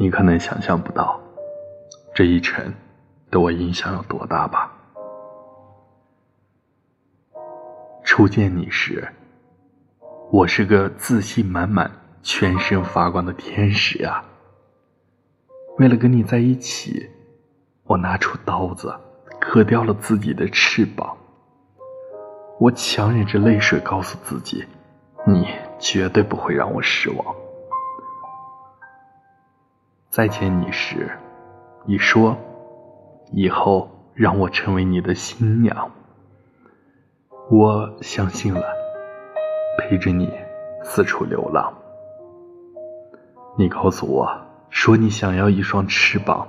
你可能想象不到，这一程对我影响有多大吧？初见你时，我是个自信满满、全身发光的天使呀。为了跟你在一起，我拿出刀子，割掉了自己的翅膀。我强忍着泪水告诉自己，你绝对不会让我失望。再见你时，你说，以后让我成为你的新娘。我相信了，陪着你四处流浪。你告诉我说你想要一双翅膀，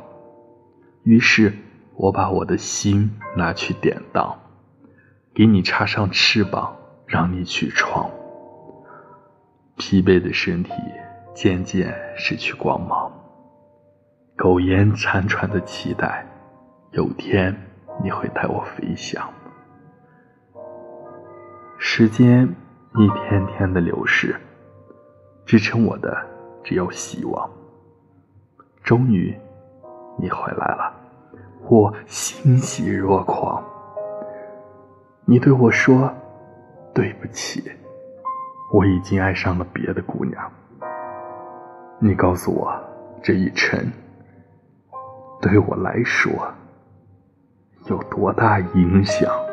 于是我把我的心拿去典当。给你插上翅膀，让你去闯。疲惫的身体渐渐失去光芒，苟延残喘的期待，有天你会带我飞翔。时间一天天的流逝，支撑我的只有希望。终于，你回来了，我欣喜若狂。你对我说：“对不起，我已经爱上了别的姑娘。”你告诉我，这一程对我来说有多大影响？